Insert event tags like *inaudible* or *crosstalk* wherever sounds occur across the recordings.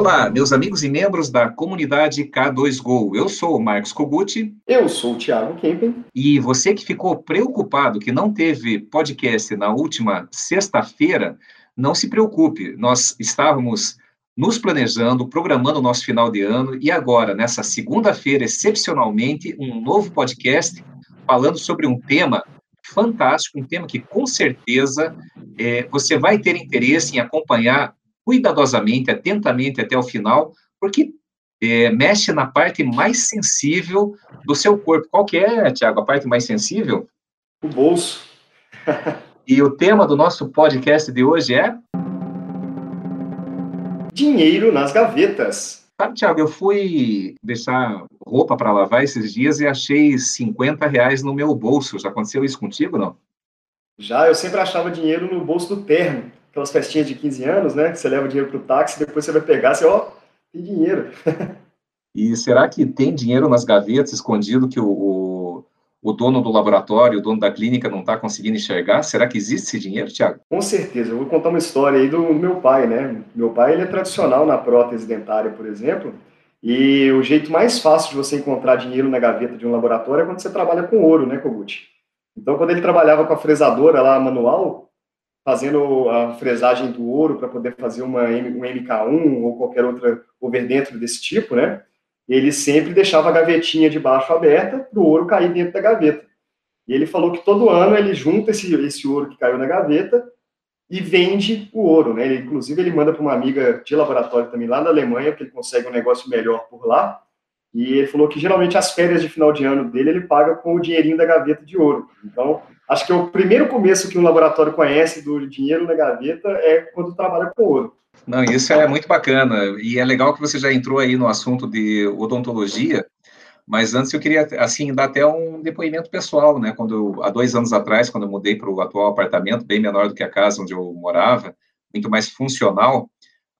Olá, meus amigos e membros da comunidade K2Go. Eu sou o Marcos Koguchi. Eu sou o Thiago Kempen. E você que ficou preocupado que não teve podcast na última sexta-feira, não se preocupe. Nós estávamos nos planejando, programando o nosso final de ano e agora, nessa segunda-feira, excepcionalmente, um novo podcast falando sobre um tema fantástico, um tema que com certeza é, você vai ter interesse em acompanhar cuidadosamente, atentamente até o final, porque é, mexe na parte mais sensível do seu corpo. Qual que é, Tiago, a parte mais sensível? O bolso. *laughs* e o tema do nosso podcast de hoje é? Dinheiro nas gavetas. Sabe, Tiago, eu fui deixar roupa para lavar esses dias e achei 50 reais no meu bolso. Já aconteceu isso contigo, não? Já, eu sempre achava dinheiro no bolso do terno aquelas festinhas de 15 anos, né? Que você leva o dinheiro para o táxi, depois você vai pegar, você, ó, tem dinheiro. e será que tem dinheiro nas gavetas escondido que o, o, o dono do laboratório, o dono da clínica não está conseguindo enxergar? Será que existe esse dinheiro, Tiago? Com certeza. Eu vou contar uma história aí do, do meu pai, né? Meu pai, ele é tradicional na prótese dentária, por exemplo, e o jeito mais fácil de você encontrar dinheiro na gaveta de um laboratório é quando você trabalha com ouro, né, Kogut? Então, quando ele trabalhava com a fresadora lá manual, fazendo a fresagem do ouro para poder fazer uma, um MK1 ou qualquer outra over dentro desse tipo, né? Ele sempre deixava a gavetinha de baixo aberta para o ouro cair dentro da gaveta. E ele falou que todo ano ele junta esse, esse ouro que caiu na gaveta e vende o ouro, né? Ele, inclusive, ele manda para uma amiga de laboratório também lá na Alemanha, porque ele consegue um negócio melhor por lá. E ele falou que geralmente as férias de final de ano dele ele paga com o dinheirinho da gaveta de ouro. Então, acho que é o primeiro começo que um laboratório conhece do dinheiro na gaveta é quando trabalha com ouro. Não, isso é muito bacana. E é legal que você já entrou aí no assunto de odontologia, mas antes eu queria, assim, dar até um depoimento pessoal, né? Quando eu, há dois anos atrás, quando eu mudei para o atual apartamento, bem menor do que a casa onde eu morava, muito mais funcional,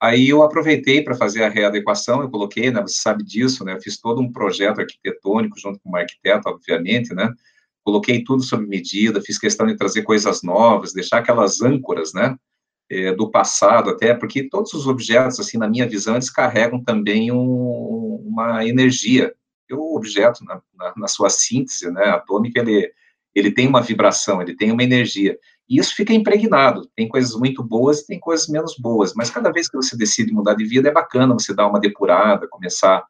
Aí eu aproveitei para fazer a readequação, eu coloquei, né, você sabe disso, né, eu fiz todo um projeto arquitetônico junto com o arquiteto, obviamente, né, coloquei tudo sob medida, fiz questão de trazer coisas novas, deixar aquelas âncoras, né, é, do passado até, porque todos os objetos, assim, na minha visão, eles carregam também um, uma energia, e o objeto, na, na, na, sua síntese, né, atômica, ele, ele tem uma vibração, ele tem uma energia, e isso fica impregnado. Tem coisas muito boas e tem coisas menos boas. Mas cada vez que você decide mudar de vida, é bacana você dar uma depurada, começar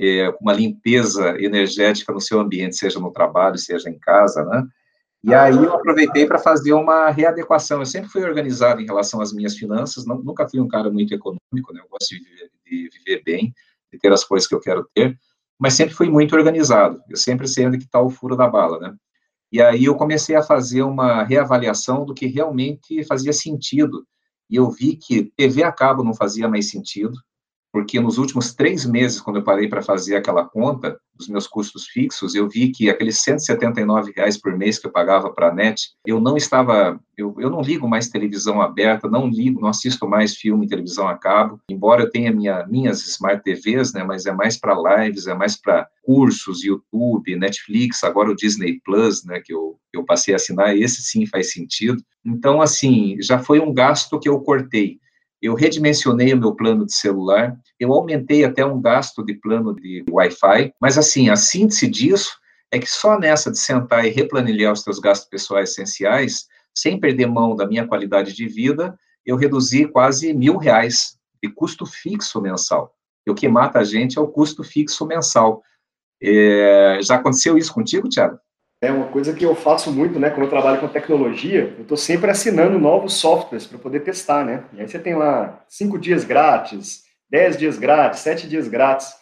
é, uma limpeza energética no seu ambiente, seja no trabalho, seja em casa, né? E aí eu aproveitei para fazer uma readequação. Eu sempre fui organizado em relação às minhas finanças, não, nunca fui um cara muito econômico, né? Eu gosto de viver, de viver bem, de ter as coisas que eu quero ter, mas sempre fui muito organizado. Eu sempre sei onde que está o furo da bala, né? E aí eu comecei a fazer uma reavaliação do que realmente fazia sentido. E eu vi que TV a cabo não fazia mais sentido, porque nos últimos três meses, quando eu parei para fazer aquela conta dos meus custos fixos, eu vi que aqueles 179 reais por mês que eu pagava para a NET, eu não estava, eu, eu não ligo mais televisão aberta, não ligo, não assisto mais filme e televisão a cabo, embora eu tenha minha, minhas Smart TVs, né, mas é mais para lives, é mais para cursos, YouTube, Netflix, agora o Disney Plus, né, que eu, eu passei a assinar, esse sim faz sentido. Então, assim, já foi um gasto que eu cortei eu redimensionei o meu plano de celular, eu aumentei até um gasto de plano de Wi-Fi, mas assim, a síntese disso é que só nessa de sentar e replanilhar os seus gastos pessoais essenciais, sem perder mão da minha qualidade de vida, eu reduzi quase mil reais de custo fixo mensal. O que mata a gente é o custo fixo mensal. É, já aconteceu isso contigo, Tiago? É uma coisa que eu faço muito, né? Quando eu trabalho com tecnologia, eu estou sempre assinando novos softwares para poder testar, né? E aí você tem lá cinco dias grátis, dez dias grátis, sete dias grátis.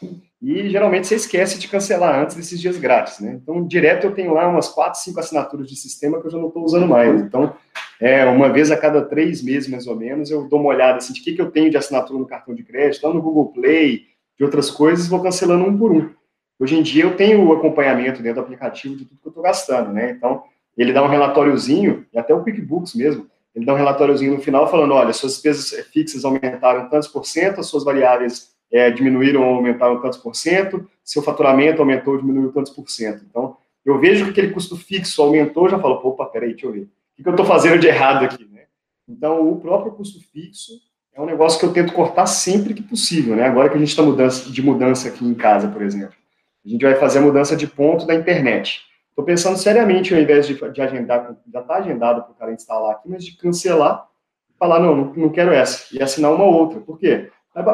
E geralmente você esquece de cancelar antes desses dias grátis, né? Então, direto eu tenho lá umas quatro, cinco assinaturas de sistema que eu já não estou usando mais. Então, é, uma vez a cada três meses, mais ou menos, eu dou uma olhada assim, de que, que eu tenho de assinatura no cartão de crédito, lá no Google Play, de outras coisas, vou cancelando um por um. Hoje em dia eu tenho o acompanhamento dentro do aplicativo de tudo que eu estou gastando, né? Então, ele dá um relatóriozinho, e até o QuickBooks mesmo, ele dá um relatóriozinho no final falando, olha, suas despesas fixas aumentaram tantos por cento, as suas variáveis é, diminuíram ou aumentaram tantos por cento, seu faturamento aumentou ou diminuiu tantos por cento. Então, eu vejo que aquele custo fixo aumentou, já falo, opa, peraí, deixa eu ver. O que, que eu estou fazendo de errado aqui, né? Então, o próprio custo fixo é um negócio que eu tento cortar sempre que possível, né? Agora que a gente está mudança, de mudança aqui em casa, por exemplo. A gente vai fazer a mudança de ponto da internet. Estou pensando seriamente, ao invés de, de agendar, já está agendado para o cara instalar aqui, mas de cancelar, falar, não, não, não quero essa, e assinar uma outra. Por quê?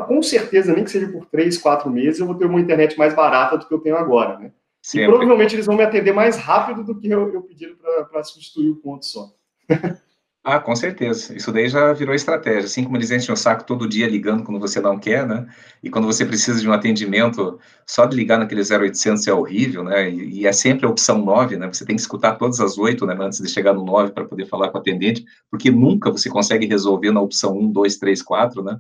Com certeza, nem que seja por três, quatro meses, eu vou ter uma internet mais barata do que eu tenho agora, né? Sempre. E provavelmente eles vão me atender mais rápido do que eu, eu pedir para substituir o ponto só. *laughs* Ah, com certeza. Isso daí já virou estratégia. Assim como eles enchem o saco todo dia ligando quando você não quer, né? E quando você precisa de um atendimento, só de ligar naquele 0800 é horrível, né? E, e é sempre a opção 9, né? Você tem que escutar todas as 8, né? Antes de chegar no 9 para poder falar com o atendente, porque nunca você consegue resolver na opção 1, 2, 3, 4, né?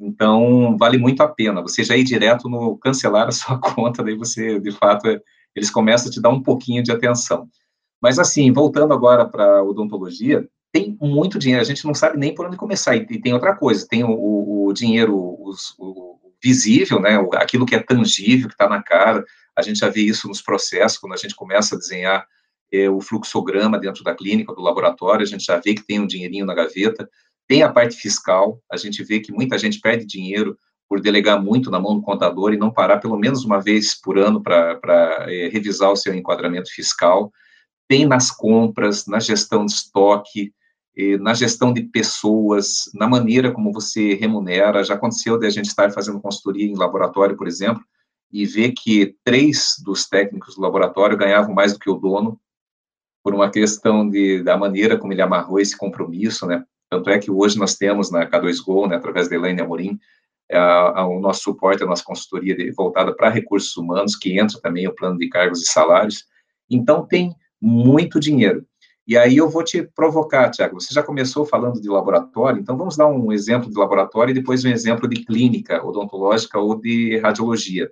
Então, vale muito a pena. Você já ir direto no cancelar a *laughs* sua conta, daí você, de fato, eles começam a te dar um pouquinho de atenção. Mas, assim, voltando agora para odontologia, tem muito dinheiro, a gente não sabe nem por onde começar. E, tem outra coisa, tem o, o, dinheiro os, o visível, né, aquilo que é tangível, que está na cara, a gente já vê isso nos processos, quando a gente começa a desenhar é, o fluxograma dentro da clínica, do laboratório, a gente já vê que tem um dinheirinho na gaveta, tem a parte fiscal, a gente vê que muita gente perde dinheiro por delegar muito na mão do contador e não parar pelo menos uma vez por ano para é, revisar o seu enquadramento fiscal, tem nas compras, na gestão de estoque, na gestão de pessoas, na maneira como você remunera. Já aconteceu de a gente estar fazendo consultoria em laboratório, por exemplo, e ver que três dos técnicos do laboratório ganhavam mais do que o dono, por uma questão de, da maneira como ele amarrou esse compromisso, né? Tanto é que hoje nós temos na K2Go, né, através da Elaine Amorim, a, a, o nosso suporte, a nossa consultoria de, voltada para recursos humanos, que entra também o plano de cargos e salários. Então, tem muito dinheiro. E aí eu vou te provocar, Tiago. Você já começou falando de laboratório, então vamos dar um exemplo de laboratório e depois um exemplo de clínica odontológica ou de radiologia.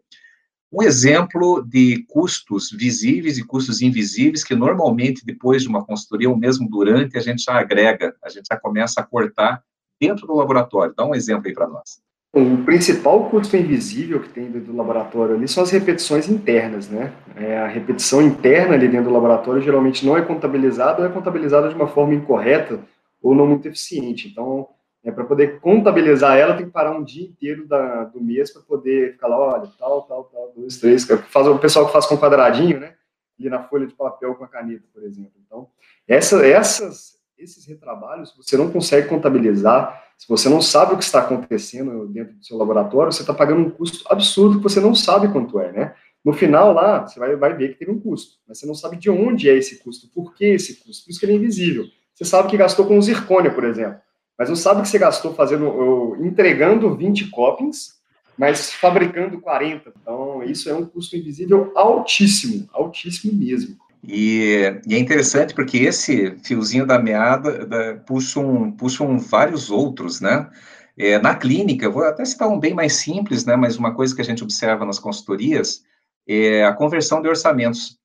Um exemplo de custos visíveis e custos invisíveis que normalmente depois de uma consultoria ou mesmo durante a gente já agrega, a gente já começa a cortar dentro do laboratório. Dá um exemplo aí para nós. O principal custo invisível que tem dentro do laboratório ali são as repetições internas, né? É, a repetição interna ali dentro do laboratório geralmente não é contabilizada ou é contabilizada de uma forma incorreta ou não muito eficiente. Então, é, para poder contabilizar ela, tem que parar um dia inteiro da, do mês para poder ficar lá, olha, tal, tal, tal, dois, três. Faz, o pessoal que faz com quadradinho, né? Ali na folha de papel com a caneta, por exemplo. Então, essa, essas, esses retrabalhos você não consegue contabilizar se você não sabe o que está acontecendo dentro do seu laboratório, você está pagando um custo absurdo que você não sabe quanto é, né? No final, lá, você vai, vai ver que teve um custo, mas você não sabe de onde é esse custo, por que esse custo, por isso que ele é invisível. Você sabe que gastou com zircônia, por exemplo, mas não sabe que você gastou fazendo, entregando 20 copings, mas fabricando 40. Então, isso é um custo invisível altíssimo, altíssimo mesmo. E, e, é interessante porque esse fiozinho da meada da, puxam, puxam vários outros, né? É, na clínica, vou até citar um bem mais simples, né? Mas uma coisa que a gente observa nas consultorias é a conversão de orçamentos.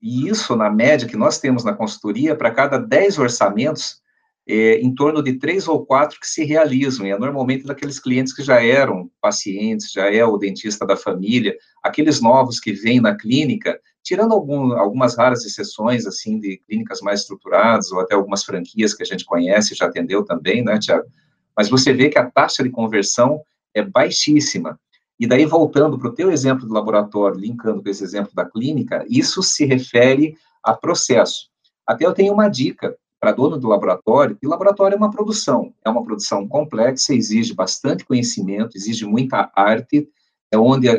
E isso, na média que nós temos na consultoria, para cada 10 orçamentos, é, em torno de três ou quatro que se realizam, e é normalmente daqueles clientes que já eram pacientes, já é o dentista da família, aqueles novos que vêm na clínica, tirando algum, algumas raras exceções, assim, de clínicas mais estruturadas, ou até algumas franquias que a gente conhece, já atendeu também, né, Tiago? Mas você vê que a taxa de conversão é baixíssima. E daí, voltando para o teu exemplo do laboratório, linkando com esse exemplo da clínica, isso se refere a processo. Até eu tenho uma dica para dono do laboratório, e laboratório é uma produção, é uma produção complexa, exige bastante conhecimento, exige muita arte, é onde a,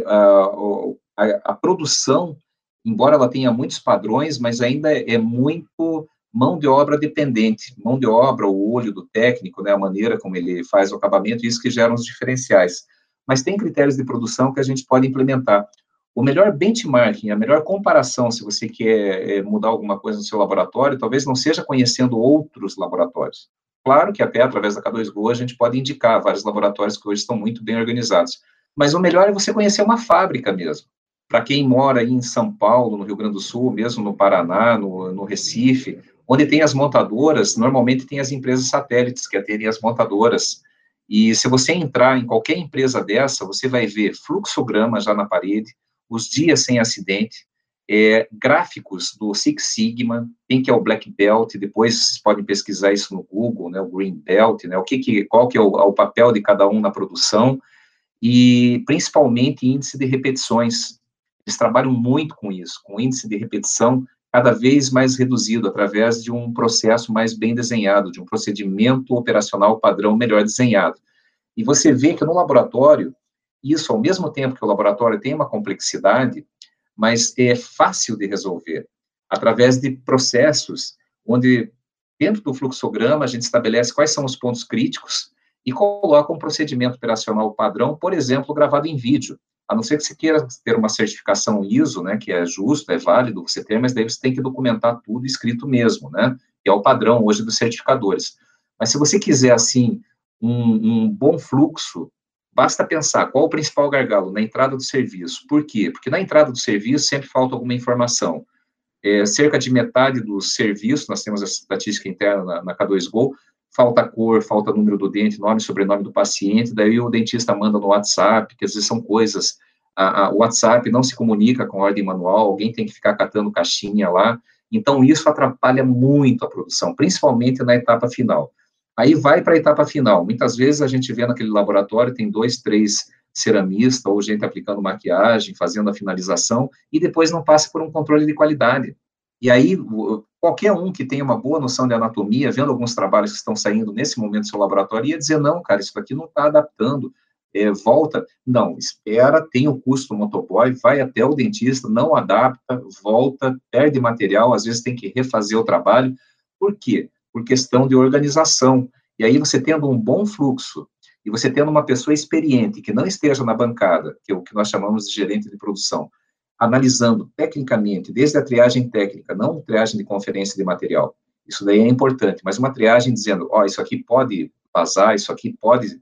a, a produção embora ela tenha muitos padrões, mas ainda é muito mão de obra dependente, mão de obra, o olho do técnico, né, a maneira como ele faz o acabamento, isso que gera os diferenciais. Mas tem critérios de produção que a gente pode implementar. O melhor benchmarking, a melhor comparação, se você quer é, mudar alguma coisa no seu laboratório, talvez não seja conhecendo outros laboratórios. Claro que até através da K2Go a gente pode indicar vários laboratórios que hoje estão muito bem organizados. Mas o melhor é você conhecer uma fábrica mesmo para quem mora em São Paulo, no Rio Grande do Sul, mesmo no Paraná, no, no Recife, onde tem as montadoras, normalmente tem as empresas satélites que atendem as montadoras. E se você entrar em qualquer empresa dessa, você vai ver fluxograma já na parede, os dias sem acidente, é, gráficos do Six Sigma, quem que é o Black Belt, depois podem pesquisar isso no Google, né, o Green Belt, né, o que, que qual que é o, o papel de cada um na produção, e principalmente índice de repetições. Eles trabalham muito com isso, com índice de repetição cada vez mais reduzido através de um processo mais bem desenhado, de um procedimento operacional padrão melhor desenhado. E você vê que no laboratório, isso ao mesmo tempo que o laboratório tem uma complexidade, mas é fácil de resolver através de processos onde, dentro do fluxograma, a gente estabelece quais são os pontos críticos e coloca um procedimento operacional padrão, por exemplo, gravado em vídeo. A não ser que você queira ter uma certificação ISO, né, que é justo, é válido você ter, mas daí você tem que documentar tudo escrito mesmo, né, que é o padrão hoje dos certificadores. Mas se você quiser, assim, um, um bom fluxo Basta pensar qual o principal gargalo na entrada do serviço. Por quê? Porque na entrada do serviço sempre falta alguma informação. É, cerca de metade dos serviços, nós temos a estatística interna na, na K2Go, falta cor, falta número do dente, nome e sobrenome do paciente, daí o dentista manda no WhatsApp, que às vezes são coisas, a, a, o WhatsApp não se comunica com ordem manual, alguém tem que ficar catando caixinha lá, então isso atrapalha muito a produção, principalmente na etapa final. Aí vai para a etapa final. Muitas vezes a gente vê naquele laboratório, tem dois, três ceramistas, ou gente aplicando maquiagem, fazendo a finalização, e depois não passa por um controle de qualidade. E aí, qualquer um que tenha uma boa noção de anatomia, vendo alguns trabalhos que estão saindo nesse momento do seu laboratório, ia dizer, não, cara, isso aqui não está adaptando, é, volta. Não, espera, tem o custo do motoboy, vai até o dentista, não adapta, volta, perde material, às vezes tem que refazer o trabalho. Por quê? por questão de organização. E aí você tendo um bom fluxo e você tendo uma pessoa experiente que não esteja na bancada, que é o que nós chamamos de gerente de produção, analisando tecnicamente, desde a triagem técnica, não triagem de conferência de material. Isso daí é importante, mas uma triagem dizendo, ó, oh, isso aqui pode vazar, isso aqui pode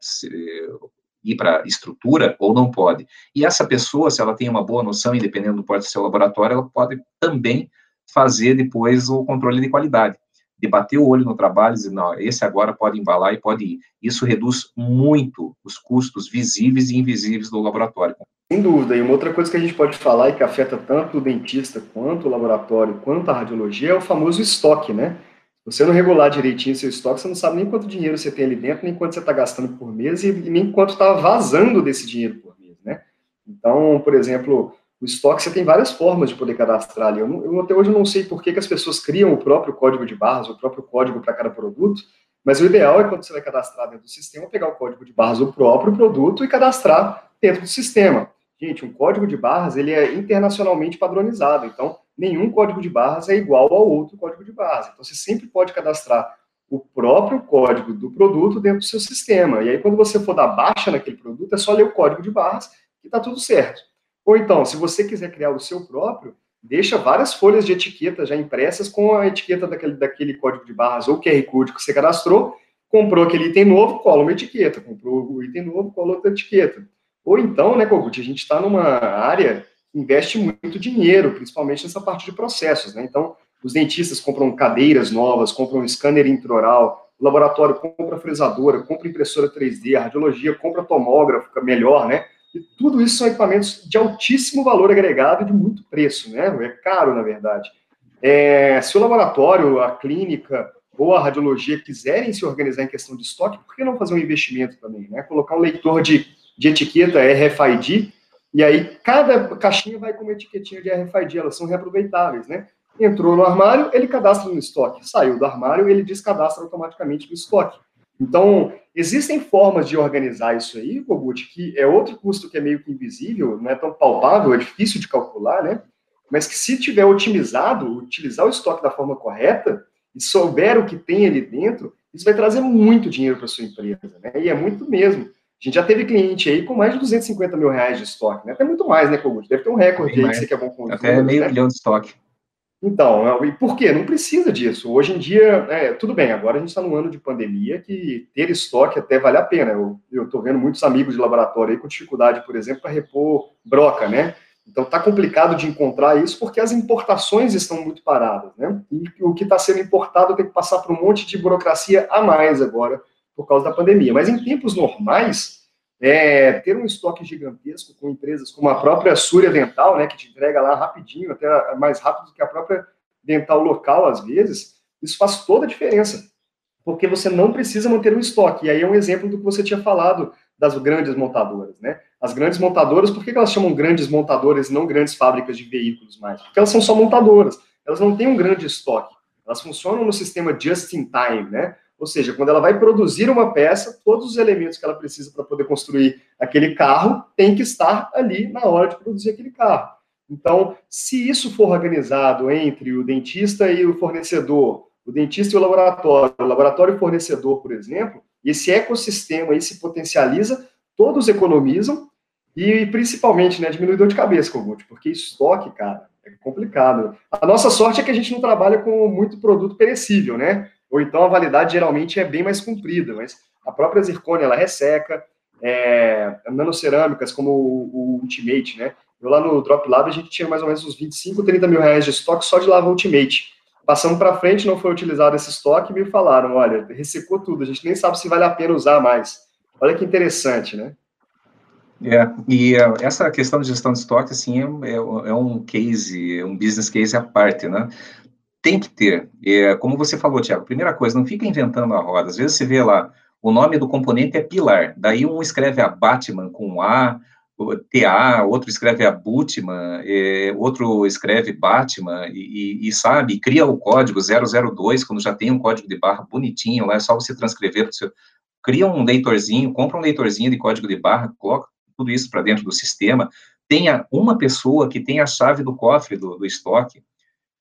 ir para estrutura ou não pode. E essa pessoa, se ela tem uma boa noção, independente do porte do seu laboratório, ela pode também fazer depois o controle de qualidade de bater o olho no trabalho e dizer, não, esse agora pode embalar e pode ir. Isso reduz muito os custos visíveis e invisíveis do laboratório. Sem dúvida, e uma outra coisa que a gente pode falar e que afeta tanto o dentista, quanto o laboratório, quanto a radiologia, é o famoso estoque, né? Se você não regular direitinho seu estoque, você não sabe nem quanto dinheiro você tem ali dentro, nem quanto você está gastando por mês e nem quanto está vazando desse dinheiro por mês, né? Então, por exemplo, o estoque você tem várias formas de poder cadastrar ali. Eu, eu até hoje não sei por que, que as pessoas criam o próprio código de barras, o próprio código para cada produto, mas o ideal é quando você vai cadastrar dentro do sistema, pegar o código de barras do próprio produto e cadastrar dentro do sistema. Gente, um código de barras ele é internacionalmente padronizado, então nenhum código de barras é igual ao outro código de barras. Então você sempre pode cadastrar o próprio código do produto dentro do seu sistema. E aí quando você for dar baixa naquele produto, é só ler o código de barras e está tudo certo. Ou então, se você quiser criar o seu próprio, deixa várias folhas de etiqueta já impressas com a etiqueta daquele, daquele código de barras ou QR Code que você cadastrou, comprou aquele item novo, cola uma etiqueta, comprou o item novo, cola outra etiqueta. Ou então, né, Kogut, a gente está numa área que investe muito dinheiro, principalmente nessa parte de processos, né? Então, os dentistas compram cadeiras novas, compram um scanner intraoral, o laboratório compra fresadora, compra impressora 3D, a radiologia compra tomógrafo, melhor, né? E tudo isso são equipamentos de altíssimo valor agregado e de muito preço, né? É caro, na verdade. É, se o laboratório, a clínica ou a radiologia quiserem se organizar em questão de estoque, por que não fazer um investimento também, né? Colocar um leitor de, de etiqueta RFID, e aí cada caixinha vai com uma etiquetinha de RFID, elas são reaproveitáveis, né? Entrou no armário, ele cadastra no estoque. Saiu do armário, ele descadastra automaticamente no estoque. Então, existem formas de organizar isso aí, Kogut, que é outro custo que é meio que invisível, não é tão palpável, é difícil de calcular, né? Mas que se tiver otimizado, utilizar o estoque da forma correta e souber o que tem ali dentro, isso vai trazer muito dinheiro para sua empresa, né? E é muito mesmo. A gente já teve cliente aí com mais de 250 mil reais de estoque, né? Até muito mais, né, Kogut? Deve ter um recorde aí que você quer bom com Até meio né? milhão de estoque. Então, e por quê? Não precisa disso. Hoje em dia, é, tudo bem, agora a gente está num ano de pandemia que ter estoque até vale a pena. Eu estou vendo muitos amigos de laboratório aí com dificuldade, por exemplo, para repor broca, né? Então está complicado de encontrar isso porque as importações estão muito paradas, né? E o que está sendo importado tem que passar por um monte de burocracia a mais agora por causa da pandemia. Mas em tempos normais, é, ter um estoque gigantesco com empresas como a própria Súria Dental, né, que te entrega lá rapidinho, até mais rápido do que a própria dental local, às vezes, isso faz toda a diferença, porque você não precisa manter um estoque. E aí é um exemplo do que você tinha falado das grandes montadoras, né? As grandes montadoras, por que elas chamam grandes montadoras não grandes fábricas de veículos mais? Porque elas são só montadoras, elas não têm um grande estoque. Elas funcionam no sistema just in time, né? Ou seja, quando ela vai produzir uma peça, todos os elementos que ela precisa para poder construir aquele carro tem que estar ali na hora de produzir aquele carro. Então, se isso for organizado entre o dentista e o fornecedor, o dentista e o laboratório, o laboratório e o fornecedor, por exemplo, esse ecossistema aí se potencializa, todos economizam e principalmente, né, diminui dor de cabeça, porque estoque, cara, é complicado. A nossa sorte é que a gente não trabalha com muito produto perecível, né? Ou então a validade geralmente é bem mais comprida, mas a própria zircônia, ela resseca, é, nanocerâmicas como o, o Ultimate, né? Eu lá no Drop Lab a gente tinha mais ou menos uns 25, 30 mil reais de estoque só de lava Ultimate. Passando para frente, não foi utilizado esse estoque e me falaram, olha, ressecou tudo, a gente nem sabe se vale a pena usar mais. Olha que interessante, né? É, e uh, essa questão de gestão de estoque, assim, é, é, é, um case, um business case à parte, né? Tem que ter. É, como você falou, Tiago, primeira coisa, não fica inventando a roda. Às vezes você vê lá, o nome do componente é pilar, daí um escreve a Batman com A, TA, outro escreve a Butman, é, outro escreve Batman, e, e, e, sabe, cria o código 002, quando já tem um código de barra bonitinho, lá é só você transcrever, seu, cria um leitorzinho, compra um leitorzinho de código de barra, coloca tudo isso para dentro do sistema, tenha uma pessoa que tenha a chave do cofre do, do estoque,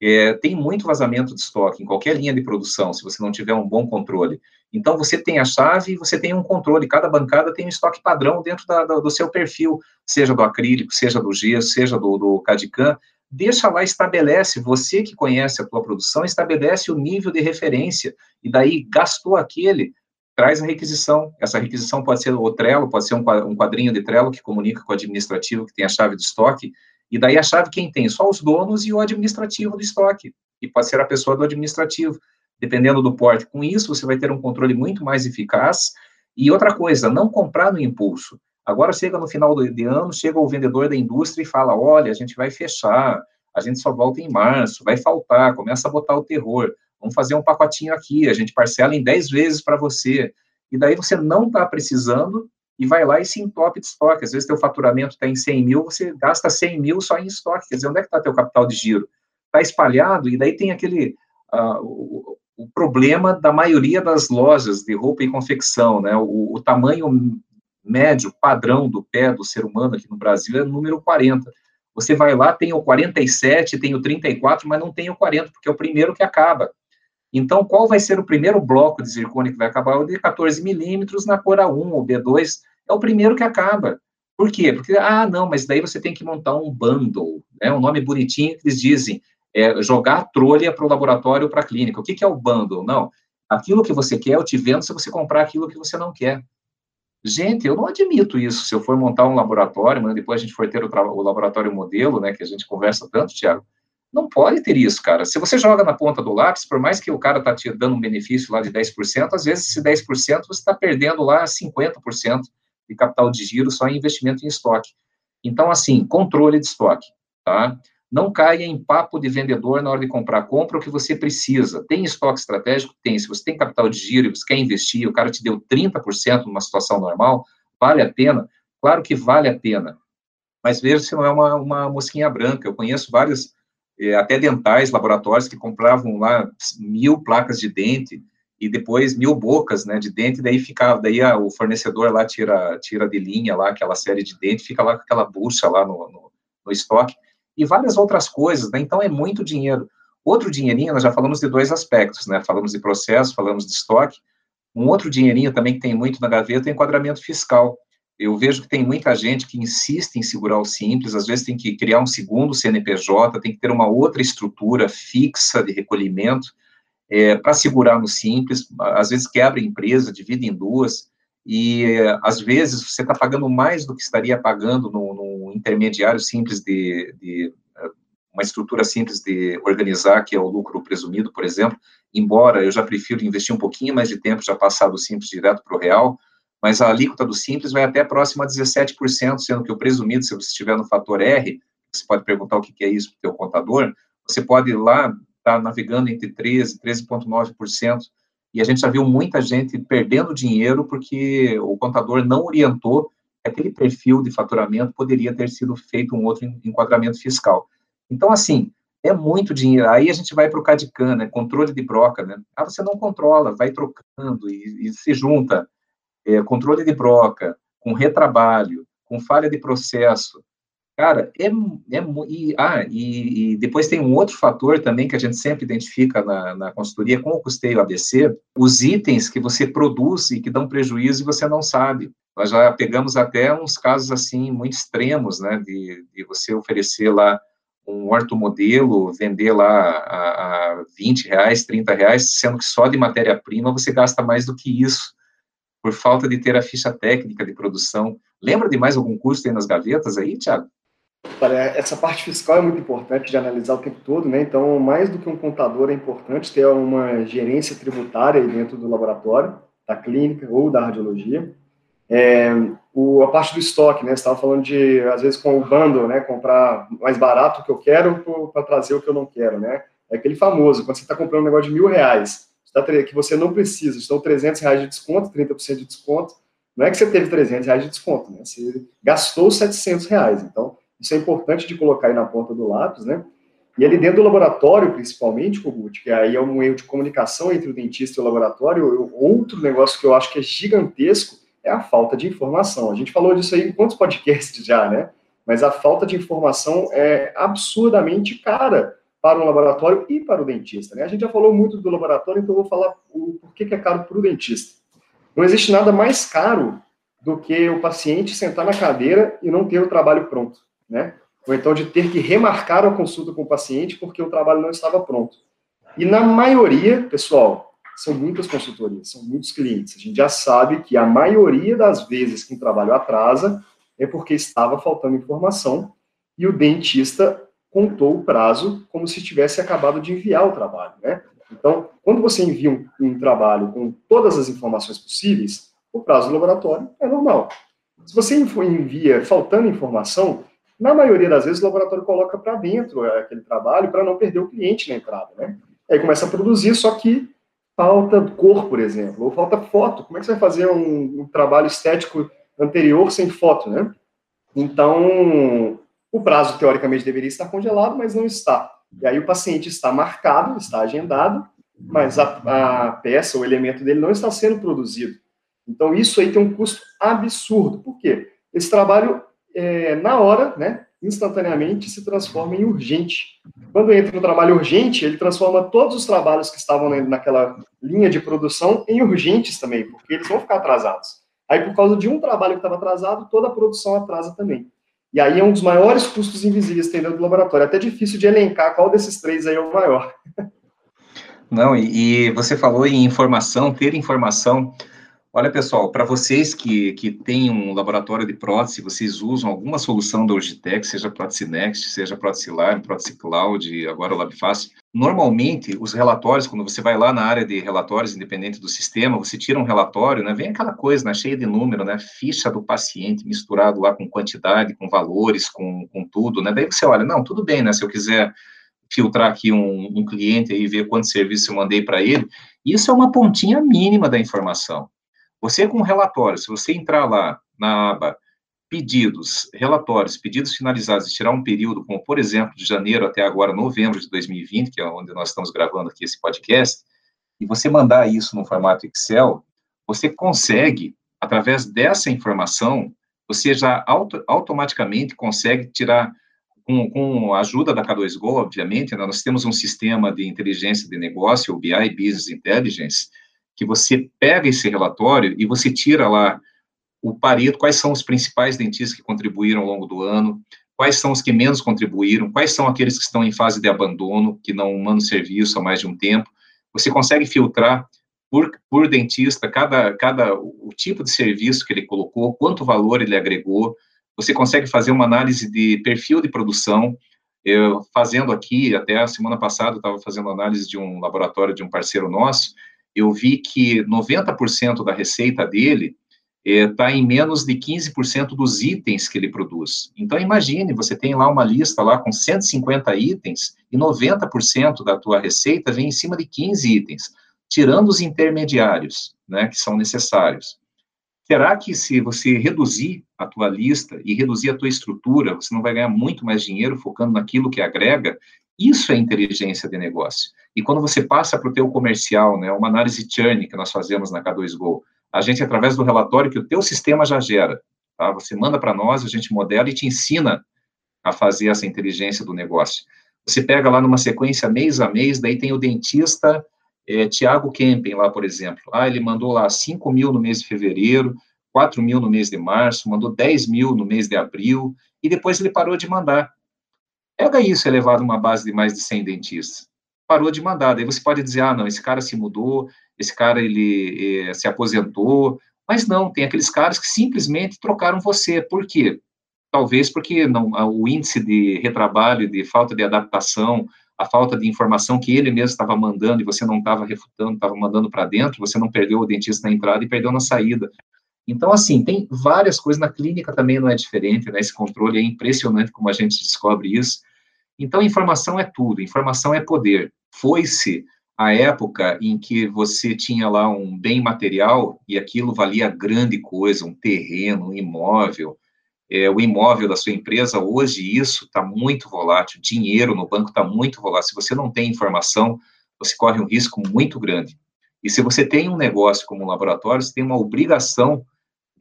é, tem muito vazamento de estoque em qualquer linha de produção, se você não tiver um bom controle. Então, você tem a chave e você tem um controle. Cada bancada tem um estoque padrão dentro da, do seu perfil, seja do acrílico, seja do gesso, seja do, do CAD-CAM. Deixa lá, estabelece, você que conhece a tua produção, estabelece o nível de referência. E daí, gastou aquele, traz a requisição. Essa requisição pode ser o Trello, pode ser um quadrinho de Trello que comunica com o administrativo que tem a chave do estoque, e daí a chave quem tem? Só os donos e o administrativo do estoque, e pode ser a pessoa do administrativo, dependendo do porte. Com isso, você vai ter um controle muito mais eficaz. E outra coisa, não comprar no impulso. Agora chega no final de ano, chega o vendedor da indústria e fala: olha, a gente vai fechar, a gente só volta em março, vai faltar, começa a botar o terror. Vamos fazer um pacotinho aqui, a gente parcela em 10 vezes para você. E daí você não está precisando e vai lá e se entope de estoque. Às vezes, teu faturamento está em 100 mil, você gasta 100 mil só em estoque. Quer dizer, onde é que está teu capital de giro? Está espalhado, e daí tem aquele... Uh, o, o, problema da maioria das lojas de roupa e confecção, né? O, o, tamanho médio, padrão do pé do ser humano aqui no Brasil é o número 40. Você vai lá, tem o 47, tem o 34, mas não tem o 40, porque é o primeiro que acaba. Então, qual vai ser o primeiro bloco de zircônia que vai acabar? O de 14 milímetros na cor A1 ou B2, é o primeiro que acaba. Por quê? Porque, ah, não, mas daí você tem que montar um bundle, né, um nome bonitinho que eles dizem, é, jogar a trolha para o laboratório ou para a clínica. O que, que é o bundle? Não, aquilo que você quer, eu te vendo se você comprar aquilo que você não quer. Gente, eu não admito isso. Se eu for montar um laboratório, mas depois a gente for ter o, o laboratório modelo, né, que a gente conversa tanto, Tiago, não pode ter isso, cara. Se você joga na ponta do lápis, por mais que o cara tá te dando um benefício lá de 10%, às vezes esse 10% você está perdendo lá 50% de capital de giro só em investimento em estoque. Então, assim, controle de estoque, tá? Não caia em papo de vendedor na hora de comprar. Compra o que você precisa. Tem estoque estratégico? Tem. Se você tem capital de giro e você quer investir, o cara te deu 30% numa situação normal, vale a pena? Claro que vale a pena. Mas veja se não é uma, uma mosquinha branca. Eu conheço vários até dentais, laboratórios que compravam lá mil placas de dente e depois mil bocas, né, de dente, daí ficava, daí a, o fornecedor lá tira, tira de linha lá aquela série de dente, fica lá com aquela bucha lá no, no, no estoque, e várias outras coisas, né, então é muito dinheiro. Outro dinheirinho, nós já falamos de dois aspectos, né, falamos de processo, falamos de estoque, um outro dinheirinho também que tem muito na gaveta é enquadramento fiscal eu vejo que tem muita gente que insiste em segurar o simples, às vezes tem que criar um segundo CNPJ, tem que ter uma outra estrutura fixa de recolhimento é, para segurar no simples, às vezes quebra a empresa, divide em duas, e às vezes você está pagando mais do que estaria pagando no, no intermediário simples de, de, uma estrutura simples de organizar, que é o lucro presumido, por exemplo, embora eu já prefiro investir um pouquinho mais de tempo, já passar do simples direto para o real, mas a alíquota do Simples vai até próxima a 17%, sendo que o presumido, se você estiver no fator R, você pode perguntar o que é isso para o teu contador, você pode ir lá estar tá navegando entre 13%, 13,9%, e a gente já viu muita gente perdendo dinheiro porque o contador não orientou que aquele perfil de faturamento poderia ter sido feito um outro enquadramento fiscal. Então, assim, é muito dinheiro. Aí a gente vai para o CADCAN, né, controle de broca, né? Ah, você não controla, vai trocando e, e se junta é, controle de broca com retrabalho, com falha de processo. Cara, é, é e, ah, e, e, depois tem um outro fator também que a gente sempre identifica na, na consultoria com o custeio ABC, os itens que você produz e que dão prejuízo e você não sabe. Nós já pegamos até uns casos assim muito extremos, né, de, de você oferecer lá um ortomodelo, vender lá a, a 20 reais, 30 reais, sendo que só de matéria-prima você gasta mais do que isso, por falta de ter a ficha técnica de produção. Lembra de mais algum custo aí nas gavetas aí, Tiago? Essa parte fiscal é muito importante de analisar o tempo todo, né? Então, mais do que um contador, é importante ter uma gerência tributária dentro do laboratório, da clínica ou da radiologia. É, o, a parte do estoque, né? Você estava falando de, às vezes, com o bundle, né? Comprar mais barato o que eu quero para trazer o que eu não quero, né? É aquele famoso, quando você está comprando um negócio de mil reais, que você não precisa, estão 300 reais de desconto, 30% de desconto, não é que você teve 300 reais de desconto, né? Você gastou 700 reais. Então, isso é importante de colocar aí na ponta do lápis, né? E ali dentro do laboratório, principalmente, Kogut, que aí é um erro de comunicação entre o dentista e o laboratório, outro negócio que eu acho que é gigantesco é a falta de informação. A gente falou disso aí em quantos podcasts *laughs* já, né? Mas a falta de informação é absurdamente cara para o laboratório e para o dentista. Né? A gente já falou muito do laboratório, então eu vou falar o porquê que é caro para o dentista. Não existe nada mais caro do que o paciente sentar na cadeira e não ter o trabalho pronto, né? Ou então de ter que remarcar a consulta com o paciente porque o trabalho não estava pronto. E na maioria, pessoal, são muitas consultorias, são muitos clientes. A gente já sabe que a maioria das vezes que um trabalho atrasa é porque estava faltando informação e o dentista contou o prazo como se tivesse acabado de enviar o trabalho, né? Então, quando você envia um, um trabalho com todas as informações possíveis, o prazo do laboratório é normal. Se você envia faltando informação, na maioria das vezes o laboratório coloca para dentro aquele trabalho para não perder o cliente na entrada, né? Aí começa a produzir, só que falta cor, por exemplo, ou falta foto. Como é que você vai fazer um, um trabalho estético anterior sem foto, né? Então, o prazo teoricamente deveria estar congelado, mas não está. E aí o paciente está marcado, está agendado, mas a, a peça, o elemento dele não está sendo produzido. Então, isso aí tem um custo absurdo. Por quê? Esse trabalho, é, na hora, né, instantaneamente, se transforma em urgente. Quando entra no trabalho urgente, ele transforma todos os trabalhos que estavam naquela linha de produção em urgentes também, porque eles vão ficar atrasados. Aí, por causa de um trabalho que estava atrasado, toda a produção atrasa também. E aí é um dos maiores custos invisíveis que tem dentro do laboratório. É até difícil de elencar qual desses três aí é o maior. Não, e, e você falou em informação, ter informação. Olha, pessoal, para vocês que, que têm um laboratório de prótese, vocês usam alguma solução da Urgitec, seja Prótese Next, seja Prótese Lab, Prótese Cloud, agora o LabFácil, normalmente, os relatórios, quando você vai lá na área de relatórios independente do sistema, você tira um relatório, né, vem aquela coisa, né, cheia de número, né, ficha do paciente misturado lá com quantidade, com valores, com, com tudo, né, daí você olha, não, tudo bem, né, se eu quiser filtrar aqui um, um cliente e ver quantos serviços eu mandei para ele, isso é uma pontinha mínima da informação. Você com relatório, se você entrar lá na aba pedidos, relatórios, pedidos finalizados e tirar um período, como por exemplo, de janeiro até agora, novembro de 2020, que é onde nós estamos gravando aqui esse podcast, e você mandar isso no formato Excel, você consegue, através dessa informação, você já auto, automaticamente consegue tirar, com, com, a ajuda da K2Go, obviamente, né, nós temos um sistema de inteligência de negócio, o BI, Business Intelligence, que você pega esse relatório e você tira lá o Pareto, quais são os principais dentistas que contribuíram ao longo do ano, quais são os que menos contribuíram, quais são aqueles que estão em fase de abandono, que não mandam serviço há mais de um tempo. Você consegue filtrar por, por dentista cada, cada o tipo de serviço que ele colocou, quanto valor ele agregou. Você consegue fazer uma análise de perfil de produção. Eu, fazendo aqui, até a semana passada, estava fazendo análise de um laboratório de um parceiro nosso, eu vi que 90% da receita dele está é, em menos de 15% dos itens que ele produz. Então, imagine, você tem lá uma lista lá com 150 itens e 90% da tua receita vem em cima de 15 itens, tirando os intermediários, né, que são necessários. Será que se você reduzir a tua lista e reduzir a tua estrutura, você não vai ganhar muito mais dinheiro focando naquilo que agrega? Isso é inteligência de negócio. E quando você passa para o teu comercial, né, uma análise churn que nós fazemos na K2Go, a gente, através do relatório que o teu sistema já gera, tá? Você manda para nós, a gente modela e te ensina a fazer essa inteligência do negócio. Você pega lá numa sequência mês a mês, daí tem o dentista é, Tiago Kempen lá, por exemplo. Ah, ele mandou lá 5 mil no mês de fevereiro, 4 mil no mês de março, mandou 10 mil no mês de abril, e depois ele parou de mandar. Pega isso elevado a uma base de mais de 100 dentistas. Parou de mandar. Daí você pode dizer, ah, não, esse cara se mudou, esse cara ele é, se aposentou, mas não, tem aqueles caras que simplesmente trocaram você. Por quê? Talvez porque não, o índice de retrabalho, de falta de adaptação, a falta de informação que ele mesmo estava mandando e você não estava refutando, estava mandando para dentro, você não perdeu o dentista na entrada e perdeu na saída. Então, assim, tem várias coisas, na clínica também não é diferente, né? Esse controle é impressionante como a gente descobre isso. Então, informação é tudo, informação é poder. Foi-se a época em que você tinha lá um bem material e aquilo valia grande coisa, um terreno, um imóvel, é, o imóvel da sua empresa, hoje isso está muito volátil, dinheiro no banco está muito volátil. Se você não tem informação, você corre um risco muito grande. E se você tem um negócio como um laboratório, você tem uma obrigação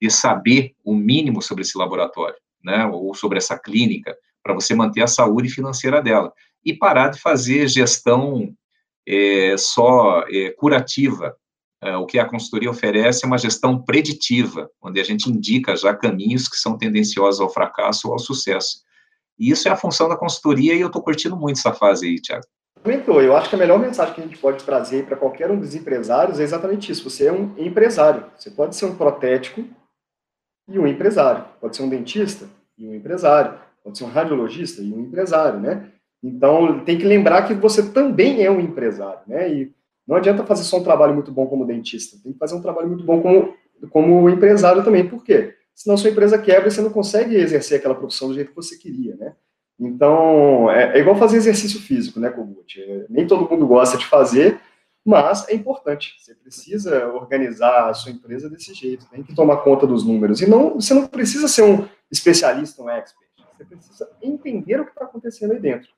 de saber o mínimo sobre esse laboratório, né, ou sobre essa clínica, para você manter a saúde financeira dela. E parar de fazer gestão é, só é, curativa, é, o que a consultoria oferece é uma gestão preditiva, onde a gente indica já caminhos que são tendenciosos ao fracasso ou ao sucesso. E isso é a função da consultoria e eu estou curtindo muito essa fase aí, Tiago. Comentou, eu acho que a melhor mensagem que a gente pode trazer para qualquer um dos empresários é exatamente isso. Você é um empresário. Você pode ser um protético e um empresário. Pode ser um dentista e um empresário. Pode ser um radiologista e um empresário, né? Então, tem que lembrar que você também é um empresário, né? E não adianta fazer só um trabalho muito bom como dentista, tem que fazer um trabalho muito bom como, como empresário também. Por quê? Senão sua empresa quebra e você não consegue exercer aquela profissão do jeito que você queria, né? Então, é, é igual fazer exercício físico, né, Kogut? É, nem todo mundo gosta de fazer, mas é importante. Você precisa organizar a sua empresa desse jeito, tem que tomar conta dos números. E não, você não precisa ser um especialista, um expert. Você precisa entender o que está acontecendo aí dentro.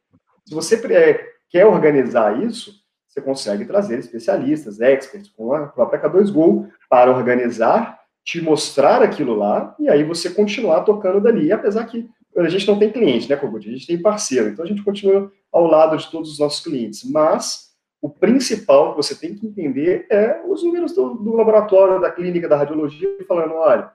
Se você é, quer organizar isso, você consegue trazer especialistas, experts, com a própria K2Go, para organizar, te mostrar aquilo lá, e aí você continuar tocando dali. E apesar que a gente não tem cliente, né, Kogut? A gente tem parceiro, então a gente continua ao lado de todos os nossos clientes. Mas o principal que você tem que entender é os números do, do laboratório, da clínica, da radiologia, falando, olha,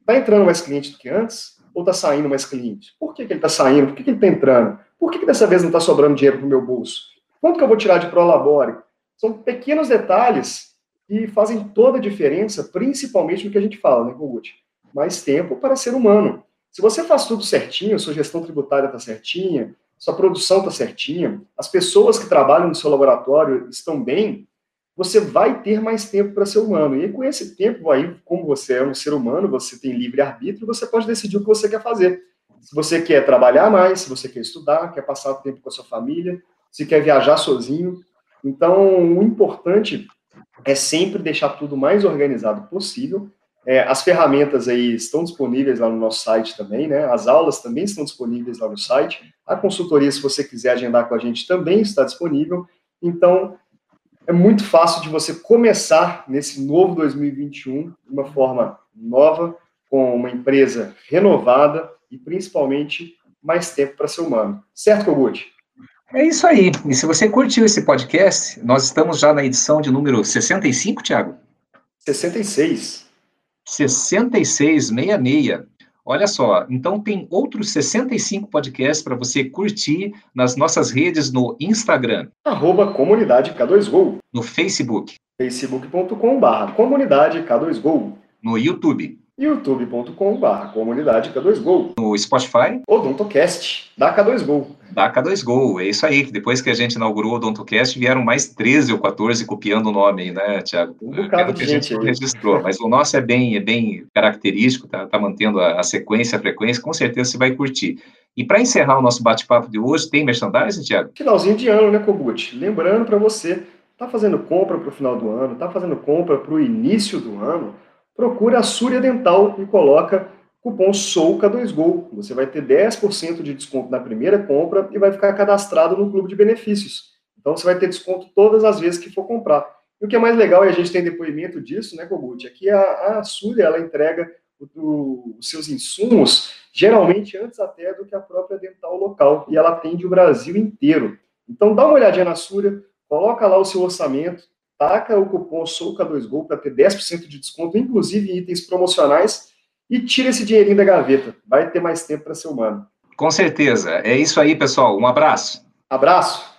está entrando mais cliente do que antes, ou está saindo mais cliente? Por que, que ele está saindo? Por que, que ele está entrando? Por que, que dessa vez não está sobrando dinheiro para o meu bolso? Quanto que eu vou tirar de Prolabore? São pequenos detalhes que fazem toda a diferença, principalmente no que a gente fala, né, Kogut? Mais tempo para ser humano. Se você faz tudo certinho, sua gestão tributária está certinha, sua produção está certinha, as pessoas que trabalham no seu laboratório estão bem, você vai ter mais tempo para ser humano. E com esse tempo, aí, como você é um ser humano, você tem livre arbítrio, você pode decidir o que você quer fazer. Se você quer trabalhar mais, se você quer estudar, quer passar tempo com a sua família, se quer viajar sozinho. Então, o importante é sempre deixar tudo mais organizado possível. É, as ferramentas aí estão disponíveis lá no nosso site também, né? As aulas também estão disponíveis lá no site. A consultoria, se você quiser agendar com a gente, também está disponível. Então, é muito fácil de você começar nesse novo 2021 de uma forma nova, com uma empresa renovada e principalmente mais tempo para ser humano. Certo, Kogut? É isso aí. E se você curtiu esse podcast, nós estamos já na edição de número 65, Thiago? 66. 66, 66. Olha só, então tem outros 65 podcasts para você curtir nas nossas redes no Instagram. Arroba Comunidade K2Go. No Facebook. facebook.com.br Comunidade K2Go. No YouTube. youtube.com.br comunidade K2Gol. No Spotify. Odontocast, da K2Gol. Da K2Gol, é isso aí. Depois que a gente inaugurou o Odontocast, vieram mais 13 ou 14 copiando o nome aí, né, Tiago? Um bocado de gente aí. registrou, mas o nosso é bem, é bem característico, tá, tá mantendo a, a sequência, a frequência, com certeza você vai curtir. E para encerrar o nosso bate-papo de hoje, tem merchandising, Tiago? Finalzinho de ano, né, Kogut? Lembrando para você, tá fazendo compra para o final do ano, tá fazendo compra para o início do ano, procura a Súria Dental e coloca cupom SOUCA2GOL. Você vai ter 10% de desconto na primeira compra e vai ficar cadastrado no clube de benefícios. Então você vai ter desconto todas as vezes que for comprar. E o que é mais legal, e a gente tem depoimento disso, né, Kogut, é que a, a Súria, ela entrega os seus insumos, geralmente antes até do que a própria dental local, e ela atende o Brasil inteiro. Então dá uma olhadinha na Súria, coloca lá o seu orçamento, taca o cupom SOUCA2GOL para ter 10% de desconto, inclusive em itens promocionais, e tira esse dinheirinho da gaveta. Vai ter mais tempo para ser humano. Com certeza. É isso aí, pessoal. Um abraço. Abraço.